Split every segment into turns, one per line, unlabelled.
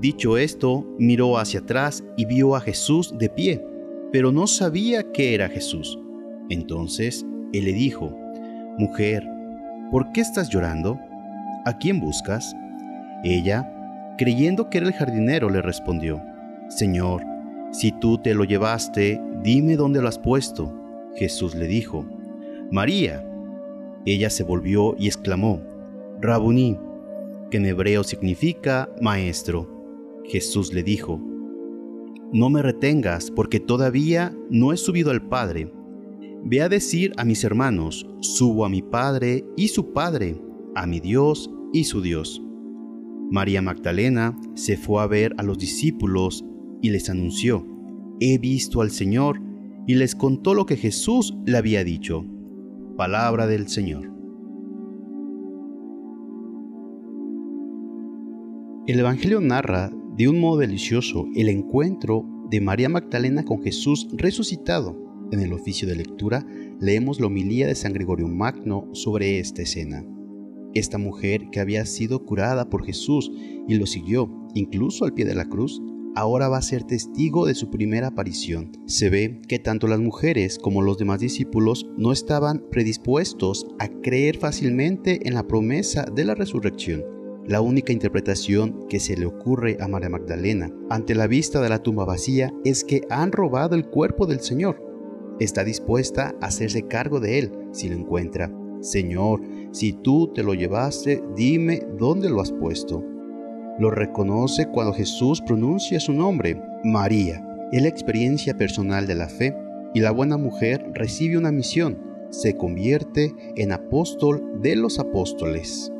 Dicho esto, miró hacia atrás y vio a Jesús de pie, pero no sabía que era Jesús. Entonces él le dijo, Mujer, ¿por qué estás llorando? ¿A quién buscas? Ella, creyendo que era el jardinero, le respondió, Señor, si tú te lo llevaste, dime dónde lo has puesto. Jesús le dijo, María. Ella se volvió y exclamó, Rabuní, que en hebreo significa maestro. Jesús le dijo, No me retengas, porque todavía no he subido al Padre. Ve a decir a mis hermanos, subo a mi Padre y su Padre, a mi Dios y su Dios. María Magdalena se fue a ver a los discípulos y les anunció, He visto al Señor, y les contó lo que Jesús le había dicho. Palabra del Señor. El Evangelio narra de un modo delicioso el encuentro de María Magdalena con Jesús resucitado. En el oficio de lectura leemos la homilía de San Gregorio Magno sobre esta escena. Esta mujer que había sido curada por Jesús y lo siguió incluso al pie de la cruz, ahora va a ser testigo de su primera aparición. Se ve que tanto las mujeres como los demás discípulos no estaban predispuestos a creer fácilmente en la promesa de la resurrección. La única interpretación que se le ocurre a María Magdalena ante la vista de la tumba vacía es que han robado el cuerpo del Señor. Está dispuesta a hacerse cargo de él si lo encuentra. Señor, si tú te lo llevaste, dime dónde lo has puesto. Lo reconoce cuando Jesús pronuncia su nombre, María. Es la experiencia personal de la fe y la buena mujer recibe una misión. Se convierte en apóstol de los apóstoles.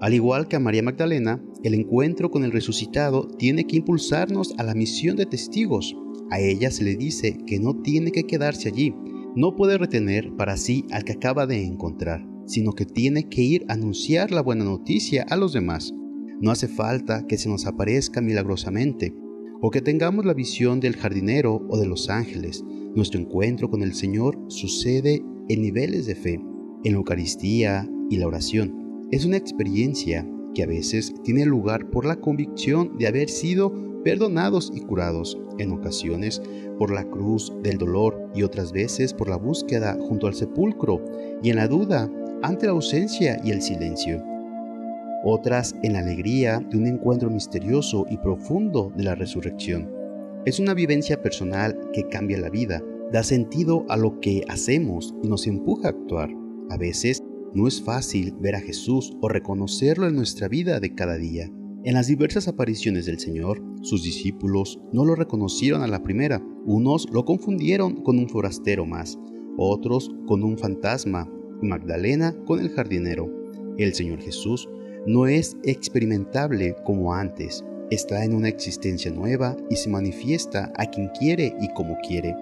Al igual que a María Magdalena, el encuentro con el resucitado tiene que impulsarnos a la misión de testigos. A ella se le dice que no tiene que quedarse allí, no puede retener para sí al que acaba de encontrar, sino que tiene que ir a anunciar la buena noticia a los demás. No hace falta que se nos aparezca milagrosamente o que tengamos la visión del jardinero o de los ángeles. Nuestro encuentro con el Señor sucede en niveles de fe, en la Eucaristía y la oración. Es una experiencia que a veces tiene lugar por la convicción de haber sido perdonados y curados, en ocasiones por la cruz del dolor y otras veces por la búsqueda junto al sepulcro y en la duda ante la ausencia y el silencio. Otras en la alegría de un encuentro misterioso y profundo de la resurrección. Es una vivencia personal que cambia la vida, da sentido a lo que hacemos y nos empuja a actuar. A veces no es fácil ver a Jesús o reconocerlo en nuestra vida de cada día. En las diversas apariciones del Señor, sus discípulos no lo reconocieron a la primera. Unos lo confundieron con un forastero más, otros con un fantasma, Magdalena con el jardinero. El Señor Jesús no es experimentable como antes, está en una existencia nueva y se manifiesta a quien quiere y como quiere.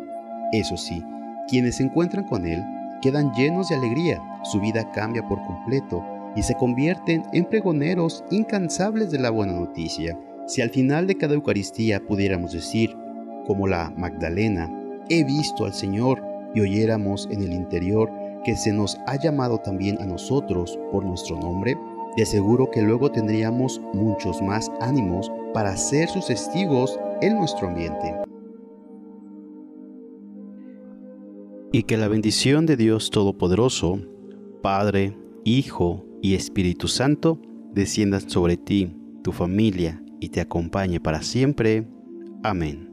Eso sí, quienes se encuentran con Él quedan llenos de alegría, su vida cambia por completo y se convierten en pregoneros incansables de la buena noticia. Si al final de cada Eucaristía pudiéramos decir, como la Magdalena, he visto al Señor y oyéramos en el interior que se nos ha llamado también a nosotros por nuestro nombre, de seguro que luego tendríamos muchos más ánimos para ser sus testigos en nuestro ambiente. y que la bendición de Dios Todopoderoso, Padre, Hijo y Espíritu Santo, descienda sobre ti, tu familia y te acompañe para siempre. Amén.